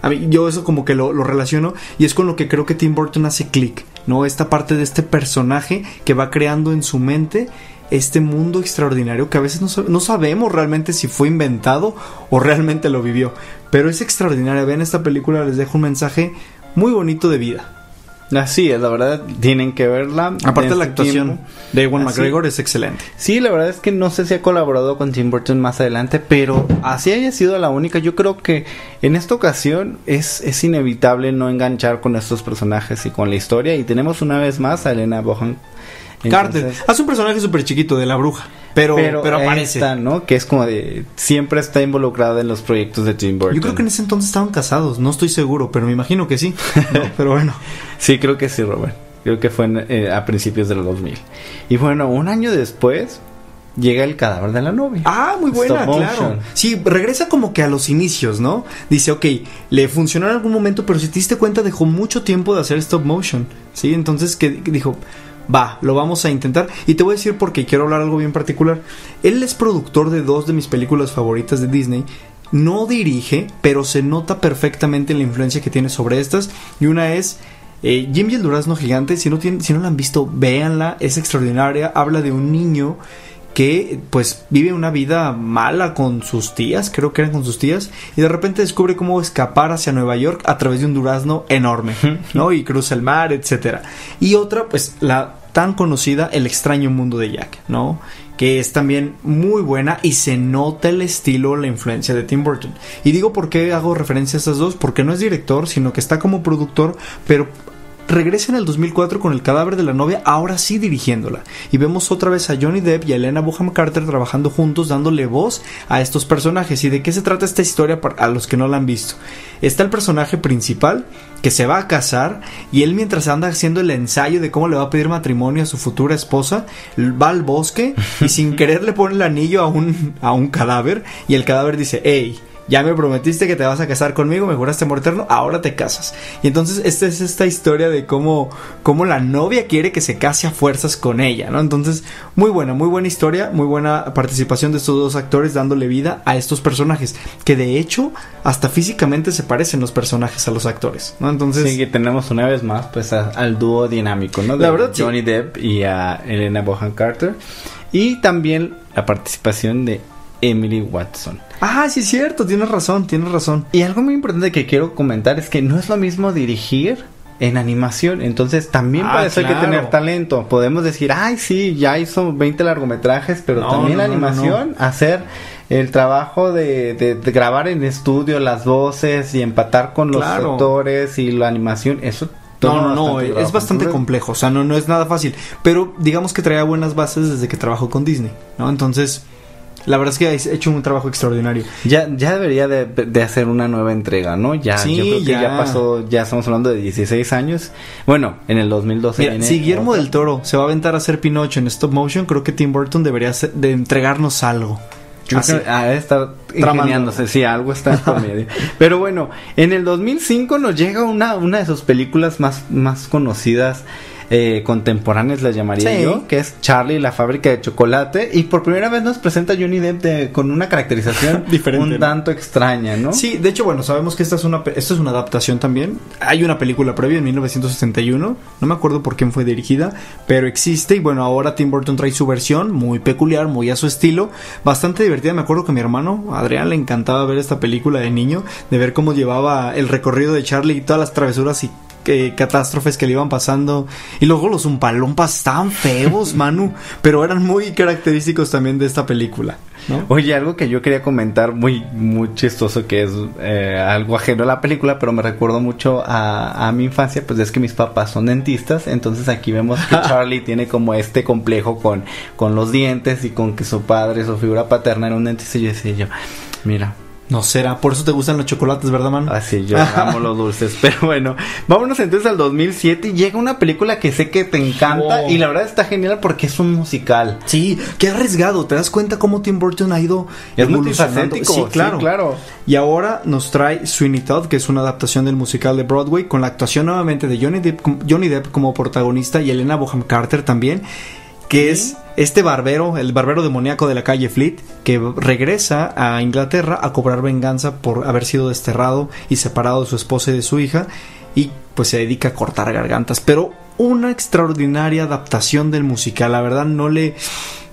A mí, yo eso como que lo, relaciono y es con lo que creo que Tim Burton hace clic, ¿no? Esta parte de este personaje que va creando en su mente este mundo extraordinario que a veces no, no sabemos realmente si fue inventado o realmente lo vivió. Pero es extraordinario. Vean esta película, les dejo un mensaje muy bonito de vida. Así es, la verdad, tienen que verla. Aparte la actuación tiempo. de Ewan Así- McGregor es excelente. Sí, la verdad es que no sé si ha colaborado con Tim Burton más adelante, pero así haya sido la única. Yo creo que en esta ocasión es, es inevitable no enganchar con estos personajes y con la historia. Y tenemos una vez más a Elena Bohan. Carter hace un personaje súper chiquito de la bruja, pero, pero, aparece. esta, ¿no? Que es como de. Siempre está involucrada en los proyectos de Tim Burton. Yo creo que en ese entonces estaban casados, no estoy seguro, pero me imagino que sí. <laughs> ¿no? Pero bueno. Sí, creo que sí, Robert. Creo que fue en- eh, a principios de los 2000. Y bueno, un año después llega el cadáver de la novia. Ah, muy buena, Stop claro. motion. Sí, regresa como que a los inicios, ¿no? Dice, ok, le funcionó en algún momento, pero si te diste cuenta dejó mucho tiempo de hacer stop motion, ¿sí? Entonces que dijo, va, lo vamos a intentar. Y te voy a decir porque quiero hablar algo bien particular. Él es productor de dos de mis películas favoritas de Disney. No dirige, pero se nota perfectamente la influencia que tiene sobre estas. Y una es eh, Jim y el Durazno Gigante. Si no, tienen, si no la han visto, véanla. Es extraordinaria. Habla de un niño que pues vive una vida mala con sus tías, creo que eran con sus tías, y de repente descubre cómo escapar hacia Nueva York a través de un durazno enorme, ¿no? Y cruza el mar, etcétera. Y otra, pues la tan conocida El extraño mundo de Jack, ¿no? Que es también muy buena y se nota el estilo, la influencia de Tim Burton. Y digo por qué hago referencia a estas dos, porque no es director, sino que está como productor, pero regresa en el 2004 con el cadáver de la novia, ahora sí dirigiéndola. Y vemos otra vez a Johnny Depp y a Elena Bonham Carter trabajando juntos, dándole voz a estos personajes. ¿Y de qué se trata esta historia para a los que no la han visto? Está el personaje principal que se va a casar y él mientras anda haciendo el ensayo de cómo le va a pedir matrimonio a su futura esposa, va al bosque y sin <laughs> querer le pone el anillo a un, a un cadáver y el cadáver dice, hey, ya me prometiste que te vas a casar conmigo, me juraste amor eterno, ahora te casas. Y entonces esta es esta historia de cómo, cómo la novia quiere que se case a fuerzas con ella, ¿no? Entonces, muy buena, muy buena historia, muy buena participación de estos dos actores dándole vida a estos personajes, que de hecho hasta físicamente se parecen los personajes a los actores, ¿no? Entonces, Sí, que tenemos una vez más pues a- al dúo dinámico, ¿no? De La verdad, sí. Johnny Depp y a Elena Bohan Carter. Y también la participación de Emily Watson. ah, sí es cierto, tienes razón, tienes razón. Y algo muy importante que quiero comentar es que no es lo mismo dirigir en animación, entonces también Ah, para eso hay que tener talento. Podemos decir, ay, sí, ya hizo 20 largometrajes, pero No, también no, la no, no, animación, hacer el trabajo de, de- de grabar en estudio las voces y empatar con los actores y la animación, eso No, no, no, es trabajo. bastante complejo, o sea, no, no es nada fácil, pero digamos que traía buenas bases desde que trabajó con Disney, ¿no? Entonces, la verdad es que ha hecho un trabajo extraordinario. Ya, ya debería de, de hacer una nueva entrega, ¿no? Ya, Sí, yo creo que ya. ya. pasó, ya estamos hablando de 16 años. Bueno, en el 2012 Mira, viene si Guillermo otra. del Toro se va a aventar a hacer Pinocho en stop motion, creo que Tim Burton debería hacer- de entregarnos algo. Yo Así. creo estar Tramando. ingeniándose, sí, algo está <laughs> por medio. Pero bueno, en el 2005 nos llega una, una de sus películas más, más conocidas, eh, contemporáneas, la llamaría Sí. yo, que es Charlie y la fábrica de chocolate. Y por primera vez nos presenta Johnny Depp de- con una caracterización <laughs> Diferente, un ¿no? tanto extraña, ¿no? Sí, de hecho, bueno, sabemos que esta es una esto es una adaptación también. Hay una película previa en 1971, no me acuerdo por quién fue dirigida, pero existe y bueno, ahora Tim Burton trae su versión muy peculiar, muy a su estilo, bastante divertida. Me acuerdo que a mi hermano Adrián le encantaba ver esta película de niño, de ver cómo llevaba el recorrido de Charlie y todas las travesuras y eh, catástrofes que le iban pasando. Y luego los umpalumpas estaban feos, <laughs> Manu, pero eran muy característicos también de esta película. ¿no? Oye, algo que yo quería comentar muy, muy chistoso, que es eh, algo ajeno a la película, pero me recuerdo mucho a, a mi infancia, pues es que mis papás son dentistas, entonces aquí vemos que <laughs> Charlie tiene como este complejo con, con los dientes y con que su padre, su figura paterna era un dentista, y yo decía yo, mira, No será, por eso te gustan los chocolates, ¿verdad, Manu? así yo amo los dulces, <laughs> pero bueno, vámonos entonces al 2007 y llega una película que sé que te encanta Oh. y la verdad está genial porque es un musical. Sí, qué arriesgado. ¿Te das cuenta cómo Tim Burton ha ido Es evolucionando? Sí, claro. sí, claro. Y ahora nos trae Sweeney Todd, que es una adaptación del musical de Broadway, con la actuación nuevamente de Johnny Depp, Johnny Depp como protagonista y Elena Boham Carter también, que es este barbero, el barbero demoníaco de la calle Fleet, que regresa a Inglaterra a cobrar venganza por haber sido desterrado y separado de su esposa y de su hija, y pues se dedica a cortar gargantas. Pero una extraordinaria adaptación del musical, la verdad no le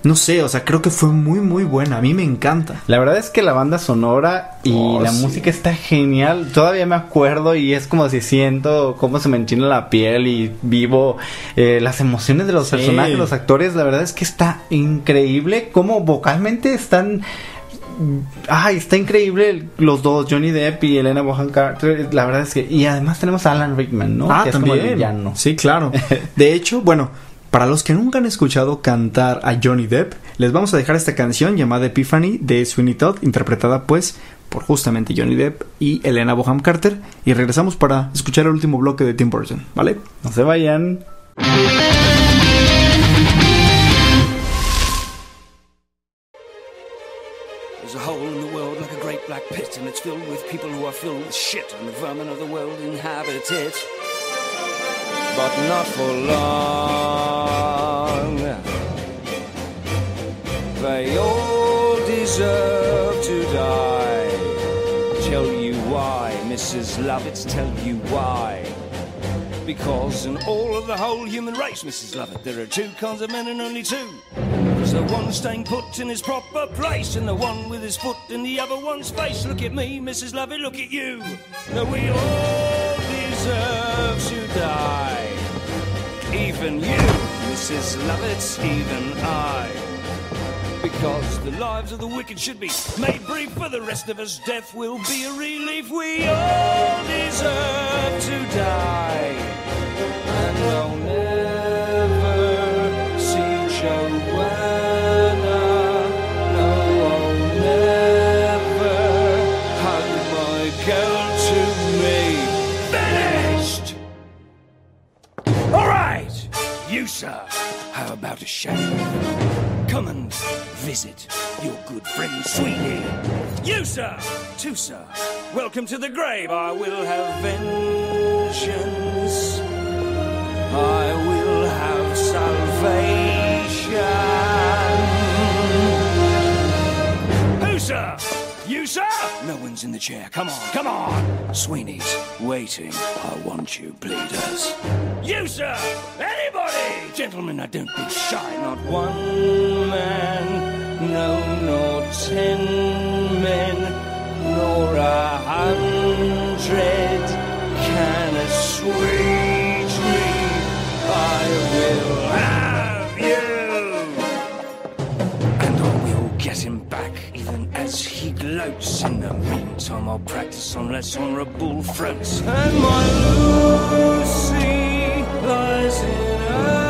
no sé, o sea, creo que fue muy, muy buena. A mí me encanta. La verdad es que la banda sonora y Oh, la sí. música está genial. Todavía me acuerdo y es como si siento cómo se me enchina la piel y vivo eh, las emociones de los Sí. personajes, los actores. La verdad es que está increíble cómo vocalmente están... Ay, está increíble los dos, Johnny Depp y Elena Bonham Carter. La verdad es que... Y además tenemos a Alan Rickman, ¿no? Ah, que es como también. el villano. Sí, claro. <laughs> De hecho, bueno, para los que nunca han escuchado cantar a Johnny Depp, les vamos a dejar esta canción llamada Epiphany de Sweeney Todd, interpretada pues por justamente Johnny Depp y Elena Bonham Carter. Y regresamos para escuchar el último bloque de Tim Burton, ¿vale? No se vayan. There's a hole in the world like a great black pit, and it's filled with people who are filled with shit, and the vermin of the world inhabit it. But not for long. They all deserve to die. Tell you why, Mrs. Lovett, tell you why. Because in all of the whole human race, Mrs. Lovett, there are two kinds of men and only two. There's the one staying put in his proper place, and the one with his foot in the other one's face. Look at me, Mrs. Lovett, look at you. No, we all deserve to die. Even you, Mrs. Lovett, even I. Because the lives of the wicked should be made brief for the rest of us. Death will be a relief. We all deserve to die. And I'll never sir, how about a shave? Come and visit your good friend Sweeney. You, sir, too, sir. Welcome to the grave. I will have vengeance. I will have salvation. Who, sir? You, sir? No one's in the chair. Come on, come on. Sweeney's waiting. I want you, bleeders. You, sir? Anybody? Gentlemen, I don't be shy. Not one man, no, nor ten men, nor a hundred can assuage me. I will have you and I will get him back, even as he gloats. In the meantime, I'll practice on less honourable throats. And my Lucy lies in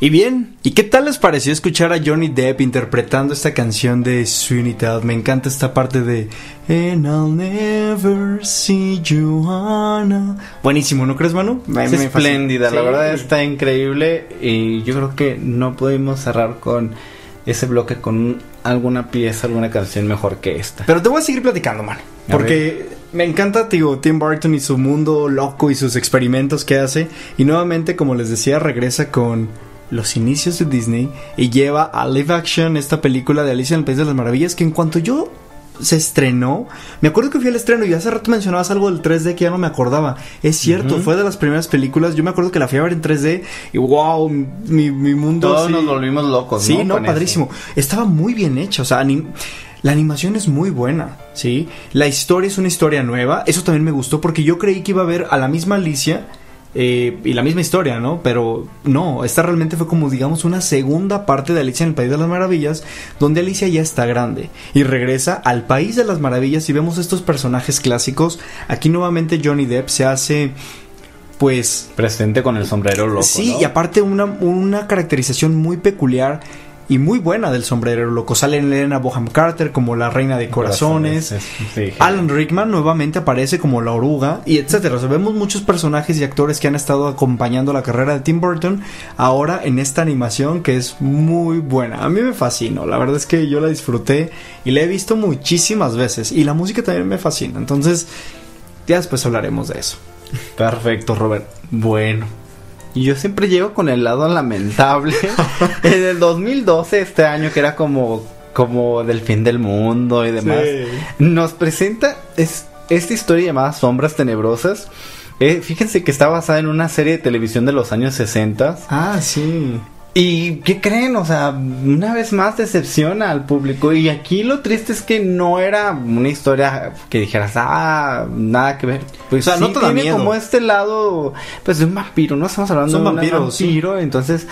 Y bien, ¿y qué tal les pareció escuchar a Johnny Depp interpretando esta canción de Sweeney Todd? Me encanta esta parte de And I'll never see Joanna. Buenísimo, ¿no crees, Manu? Es espléndida, la verdad está increíble y yo creo que no pudimos cerrar con ese bloque con alguna pieza, alguna canción mejor que esta. Pero te voy a seguir platicando, man. A Porque me encanta, digo, Tim Burton y su mundo loco y sus experimentos que hace. Y nuevamente, como les decía, regresa con los inicios de Disney y lleva a live action esta película de Alicia en el País de las Maravillas que en cuanto yo se estrenó, me acuerdo que fui al estreno y hace rato mencionabas algo del 3D que ya no me acordaba. Es cierto, fue de las primeras películas, yo me acuerdo que la fui a ver en 3D y wow, mi, mi mundo... Todos sí- nos volvimos locos, Sí, ¿no? no, Con eso. padrísimo. Estaba muy bien hecha, o sea, anim- la animación es muy buena, ¿sí? La historia es una historia nueva, eso también me gustó porque yo creí que iba a ver a la misma Alicia eh, y la misma historia, ¿no? Pero no, esta realmente fue como, digamos, una segunda parte de Alicia en el País de las Maravillas, donde Alicia ya está grande y regresa al País de las Maravillas y vemos estos personajes clásicos. Aquí nuevamente Johnny Depp se hace, pues, Presente con el sombrero loco. Sí, ¿no? y aparte una, una caracterización muy peculiar y muy buena del sombrero loco. Sale Elena Boham Carter como la reina de corazones. Sí, Alan Rickman nuevamente aparece como la oruga y etcétera. O sea, vemos muchos personajes y actores que han estado acompañando la carrera de Tim Burton ahora en esta animación que es muy buena. A mí me fascinó, la verdad es que yo la disfruté y la he visto muchísimas veces y la música también me fascina. Entonces, ya después hablaremos de eso. Perfecto, Robert. Bueno. Y yo siempre llego con el lado lamentable. <laughs> <laughs> en el 2012, este año que era como, como del fin del mundo y demás, nos presenta es, esta historia llamada Sombras Tenebrosas. Eh, fíjense que está basada en una serie de televisión de los años 60. Ah, sí. ¿Y qué creen? O sea, una vez más decepciona al público. Y aquí lo triste es que no era una historia que dijeras, ah, nada que ver. Pues O sea, no te tiene miedo. como este lado, pues de un vampiro, ¿no? Estamos hablando de un vampiros, sí. vampiro. Entonces,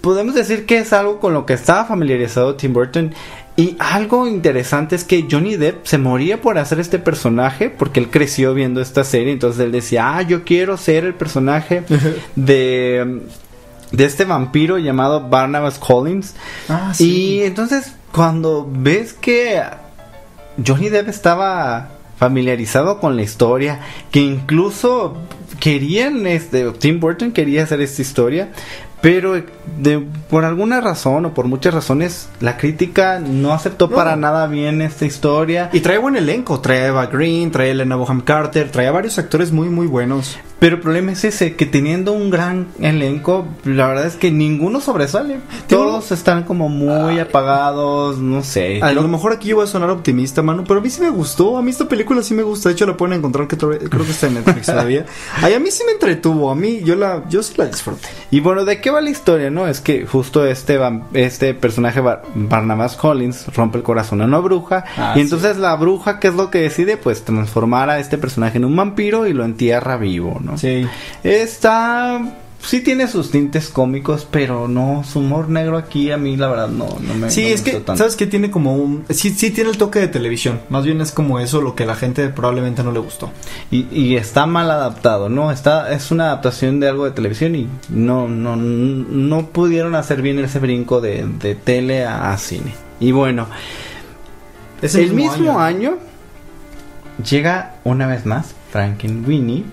podemos decir que es algo con lo que estaba familiarizado Tim Burton. Y algo interesante es que Johnny Depp se moría por hacer este personaje porque él creció viendo esta serie. Entonces él decía, ah, yo quiero ser el personaje <laughs> de, de este vampiro llamado Barnabas Collins. Ah, Y entonces cuando ves que Johnny Depp estaba familiarizado con la historia, que incluso querían, este, Tim Burton quería hacer esta historia, pero de, por alguna razón o por muchas razones la crítica no aceptó No. para nada bien esta historia. Y trae buen elenco, trae a Eva Green, trae a Elena Boham Carter, trae a varios actores muy muy buenos. Pero el problema es ese, que teniendo un gran elenco, la verdad es que ninguno sobresale. Todos están como muy apagados, no sé. A lo mejor aquí yo voy a sonar optimista, mano, pero a mí sí me gustó, a mí esta película sí me gusta, de hecho la pueden encontrar que creo que está en Netflix <laughs> todavía. Ay, a mí sí me entretuvo, a mí yo la yo sí la disfruté. Y bueno, ¿de qué va la historia, no? Es que justo este, este personaje, Bar- Barnabas Collins, rompe el corazón a una bruja. Ah, y entonces la bruja, ¿qué es lo que decide? Pues transformar a este personaje en un vampiro y lo entierra vivo, ¿no? Sí. Está... Sí tiene sus tintes cómicos, pero no, su humor negro aquí a mí la verdad no, no me Sí, no me es que, tanto. ¿sabes qué? Tiene como un... Sí, sí tiene el toque de televisión. Más bien es como eso lo que a la gente probablemente no le gustó. Y, y está mal adaptado, ¿no? Está, es una adaptación de algo de televisión y no, no, no pudieron hacer bien ese brinco de, de tele a, a cine. Y bueno, Ese el mismo año. llega una vez más Frankenweenie.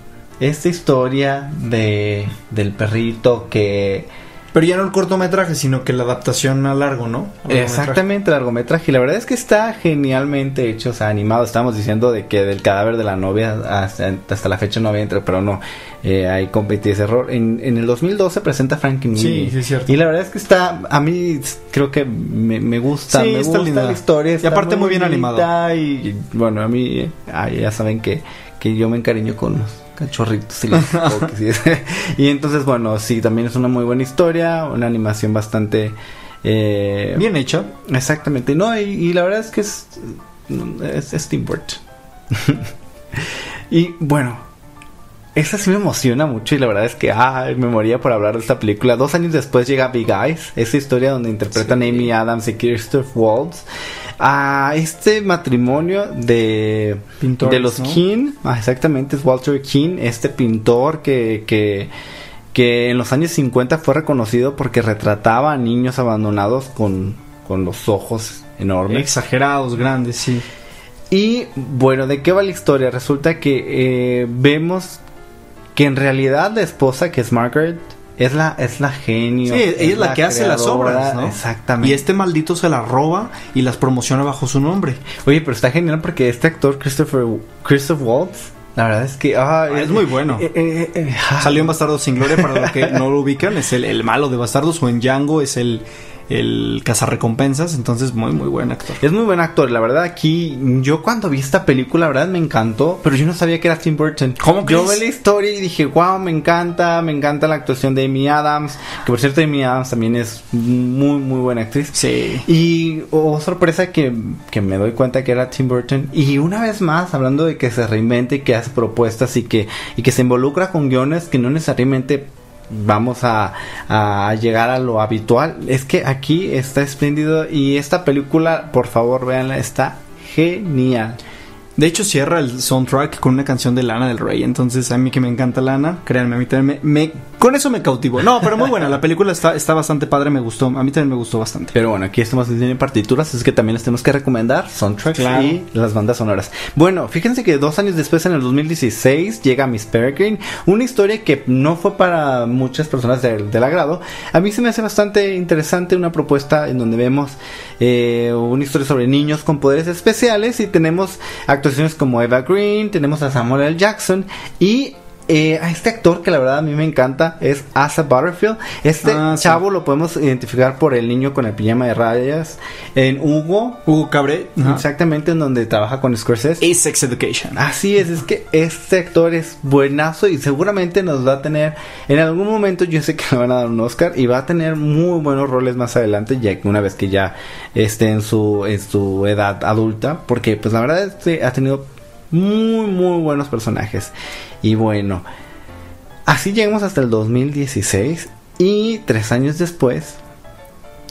Esta historia de, del perrito que Pero ya no el cortometraje, sino que la adaptación a largo, ¿no? A Exactamente, largometraje. Y la verdad es que está genialmente hecho, o sea, animado. Estábamos diciendo de que del cadáver de la novia hasta, hasta la fecha no había entrado, pero no, eh, ahí ese error. En, en el 2012 presenta Frankenweenie. Sí, sí, es cierto. Y la verdad es que está, a mí creo que me, me gusta, Sí, me gusta linda. la historia. Y aparte muy bien bonita Y, bueno, a mí, ay, ya saben que, que yo me encariño con los cachorritos pokis <laughs> y, entonces, bueno, sí, también es una muy buena historia, una animación bastante... Eh, Bien hecha. Exactamente, no, y, y la verdad es que es, es, es Tim Burton. <laughs> y bueno, esa sí me emociona mucho y la verdad es que ay, me moría por hablar de esta película. Dos años después llega Big Eyes, esa historia donde interpretan Sí. Amy Adams y Kirsten Waltz a este matrimonio de, Pintores, de los ¿no? King, ah, exactamente, es Walter King, este pintor que, que, que en los años 50 fue reconocido porque retrataba a niños abandonados con, con los ojos enormes. Exagerados, grandes, sí. Y bueno, ¿de qué va la historia? Resulta que eh, vemos que en realidad la esposa, que es Margaret, es la, es la genio. Sí, ella es la, que hace las obras, ¿no? Exactamente. Y este maldito se las roba y las promociona bajo su nombre. Oye, pero está genial porque este actor, Christopher, Christoph Waltz, la verdad es que... ah, Ah, es muy bueno. eh, eh, eh, ah. Salió en Bastardos sin Gloria, para los que no lo ubican, es el, el malo de Bastardos, o en Django es el, el cazarrecompensas, entonces muy, muy buen actor. Es muy buen actor, la verdad aquí yo cuando vi esta película la verdad me encantó, pero yo no sabía que era Tim Burton. ¿Cómo Yo vi la historia y dije, wow, me encanta, me encanta la actuación de Amy Adams, que por cierto Amy Adams también es muy muy buena actriz. Sí. Y oh sorpresa que, que me doy cuenta que era Tim Burton. Y una vez más, hablando de que se reinventa y que hace propuestas y que, y que se involucra con guiones que no necesariamente vamos a, a llegar a lo habitual. Es que aquí está espléndido y esta película, por favor, véanla, está genial. De hecho, cierra el soundtrack con una canción de Lana del Rey. Entonces, a mí que me encanta Lana, créanme, a mí también me, me- con eso me cautivó. No, pero muy buena. La película está, está bastante padre, me gustó. A mí también me gustó bastante. Pero bueno, aquí estamos en partituras, es que también les tenemos que recomendar soundtracks Claro. y las bandas sonoras. Bueno, fíjense que dos años después, en el 2016, llega Miss Peregrine, una historia que no fue para muchas personas del, del agrado. A mí se me hace bastante interesante una propuesta en donde vemos eh, una historia sobre niños con poderes especiales y tenemos actuaciones como Eva Green, tenemos a Samuel L. Jackson y... eh, a este actor que la verdad a mí me encanta es Asa Butterfield. Este Ah, sí. chavo lo podemos identificar por el niño con el pijama de rayas en Hugo, Hugo Cabré. Exactamente en donde trabaja con Scorsese. Y Sex Education. Así es, es que este actor es buenazo y seguramente nos va a tener, en algún momento yo sé que le van a dar un Oscar y va a tener muy buenos roles más adelante, ya que una vez que ya esté en su, en su edad adulta, porque pues la verdad es que ha tenido muy, muy buenos personajes. Y bueno, así llegamos hasta el 2016 y tres años después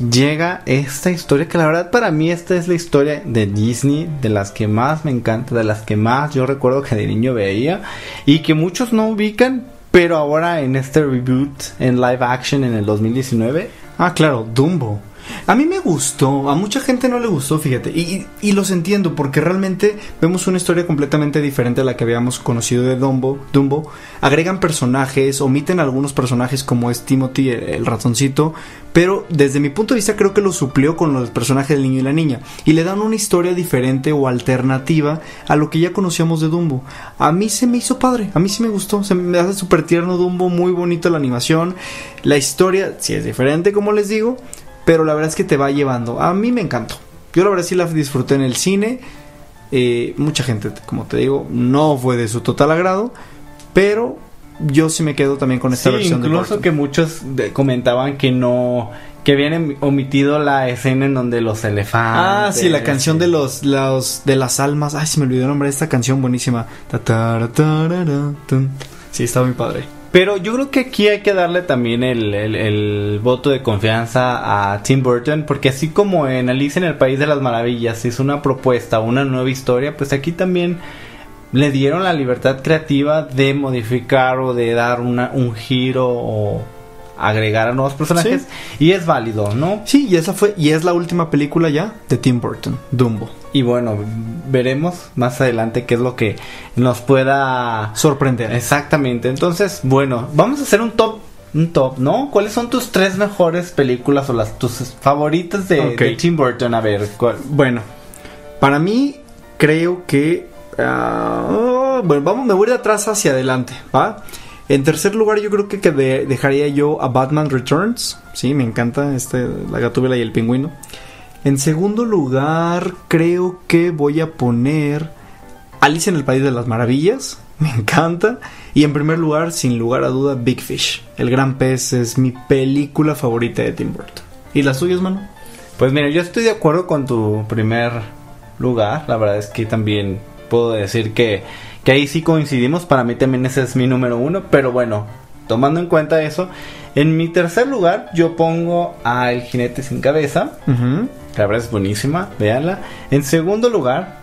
llega esta historia que la verdad para mí esta es la historia de Disney de las que más me encanta de las que más yo recuerdo que de niño veía y que muchos no ubican pero ahora en este reboot en live action en el 2019 Ah, claro, Dumbo. A mí me gustó, a mucha gente no le gustó, fíjate, y, los entiendo porque realmente vemos una historia completamente diferente a la que habíamos conocido de Dumbo. Dumbo. Agregan personajes, omiten algunos personajes como es Timothy, el, ratoncito, pero desde mi punto de vista creo que lo suplió con los personajes del niño y la niña y le dan una historia diferente o alternativa a lo que ya conocíamos de Dumbo. A mí se me hizo padre, a mí sí me gustó, se me hace súper tierno Dumbo, muy bonita la animación, la historia sí es diferente como les digo, pero la verdad es que te va llevando. A mí me encantó. Yo la verdad sí la disfruté en el cine. Eh, mucha gente, como te digo, no fue de su total agrado, pero yo sí me quedo también con esta Sí, versión de incluso que muchos de- comentaban que no que habían em- omitido la escena en donde los elefantes Ah, sí, la canción de los, los de las almas. Ay, se me olvidó el nombre de esta canción buenísima. Ta. Sí, está muy padre. Pero yo creo que aquí hay que darle también el, el- el voto de confianza a Tim Burton, porque así como en Alicia en el País de las Maravillas es una propuesta, una nueva historia, pues aquí también le dieron la libertad creativa de modificar o de dar una, un giro o agregar a nuevos personajes y es válido, ¿no? Sí, y esa fue y es la última película ya de Tim Burton, Dumbo. Y bueno, veremos más adelante qué es lo que nos pueda Sorprender. Exactamente. Entonces, bueno, vamos a hacer un top, un top, ¿no? ¿Cuáles son tus tres mejores películas o las tus favoritas de, Tim Burton? A ver, ¿cuál? Bueno, para mí creo que ah, bueno, vamos, me voy de atrás hacia adelante, ¿va? En tercer lugar, yo creo que, que de- dejaría yo a Batman Returns. Sí, me encanta este, la gatúbela y el pingüino. En segundo lugar, creo que voy a poner Alice en el País de las Maravillas. <laughs> Me encanta. Y en primer lugar, sin lugar a duda, Big Fish. El Gran Pez es mi película favorita de Tim Burton. ¿Y las tuyas, mano? Pues mira, yo estoy de acuerdo con tu primer lugar. La verdad es que también puedo decir que, que ahí sí coincidimos. Para mí también ese es mi número uno. Pero bueno, tomando en cuenta eso, en mi tercer lugar yo pongo a El Jinete sin Cabeza. La verdad es buenísima, véanla. En segundo lugar,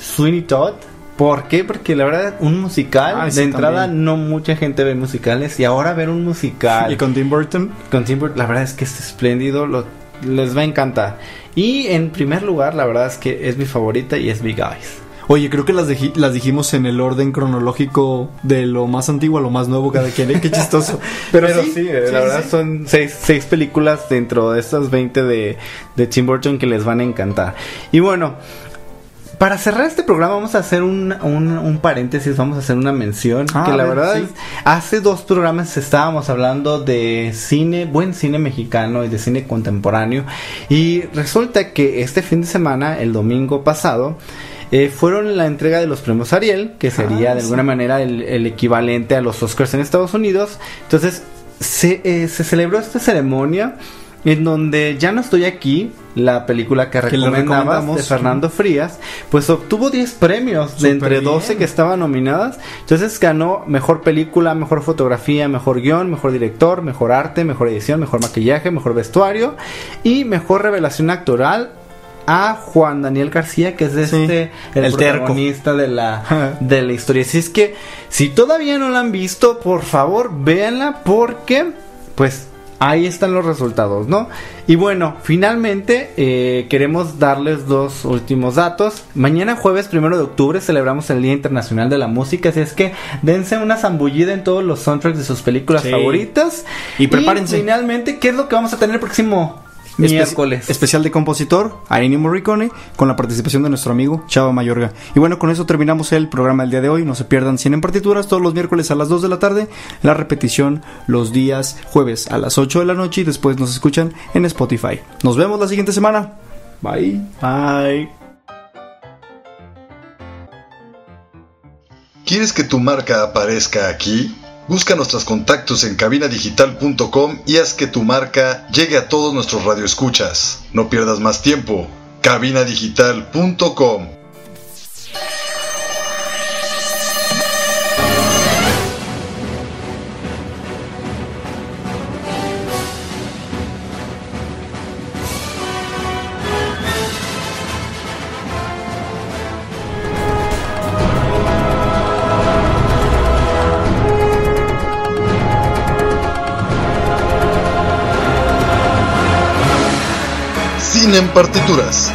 Sweeney Todd. ¿Por qué? Porque la verdad, un musical, Ah, de entrada también. no mucha gente ve musicales y ahora ver un musical <laughs> Y con Tim Burton. con Tim Burton, la verdad es que es espléndido, lo- les va a encantar. Y en primer lugar, la verdad es que es mi favorita y es Big Eyes. Oye, creo que las, deji- las dijimos en el orden cronológico de lo más antiguo a lo más nuevo cada quien. ¿eh? Qué chistoso. <laughs> Pero, sí, eh, sí, la verdad sí. son seis, seis películas dentro de estas 20 de, de Tim Burton que les van a encantar. Y bueno, para cerrar este programa vamos a hacer un, un- un paréntesis, vamos a hacer una mención. Ah, que la ver, verdad, sí. es- hace dos programas estábamos hablando de cine, buen cine mexicano y de cine contemporáneo. Y resulta que este fin de semana, el domingo pasado, eh, fueron la entrega de los premios Ariel, que sería Ah, de sí. alguna manera el, el equivalente a los Oscars en Estados Unidos. Entonces, se, eh, se celebró esta ceremonia en donde ya no estoy aquí, la película que Que recomendamos. de Fernando Frías, pues obtuvo 10 premios de entre bien. 12 que estaban nominadas. Entonces ganó mejor película, mejor fotografía, mejor guion, mejor director, mejor arte, mejor edición, mejor maquillaje, mejor vestuario y mejor revelación actoral a Juan Daniel García, que es Sí, este el, el terco. protagonista de la <laughs> de la historia. Así es que si todavía no la han visto, por favor, véanla porque pues ahí están los resultados, ¿no? Y bueno, finalmente eh, queremos darles dos últimos datos. Mañana jueves primero de octubre celebramos el Día Internacional de la Música, así es que dense una zambullida en todos los soundtracks de sus películas Sí. favoritas. Y prepárense. finalmente, ¿qué es lo que vamos a tener el próximo Espe- miércoles? Especial de compositor, Ennio Morricone, con la participación de nuestro amigo Chava Mayorga. Y bueno, con eso terminamos el programa del día de hoy. No se pierdan 100 en partituras todos los miércoles a las 2 de la tarde. La repetición los días jueves a las 8 de la noche y después nos escuchan en Spotify. Nos vemos la siguiente semana. Bye. Bye. ¿Quieres que tu marca aparezca aquí? Busca nuestros contactos en cabinadigital.com y haz que tu marca llegue a todos nuestros radioescuchas. No pierdas más tiempo. cabinadigital.com en partituras.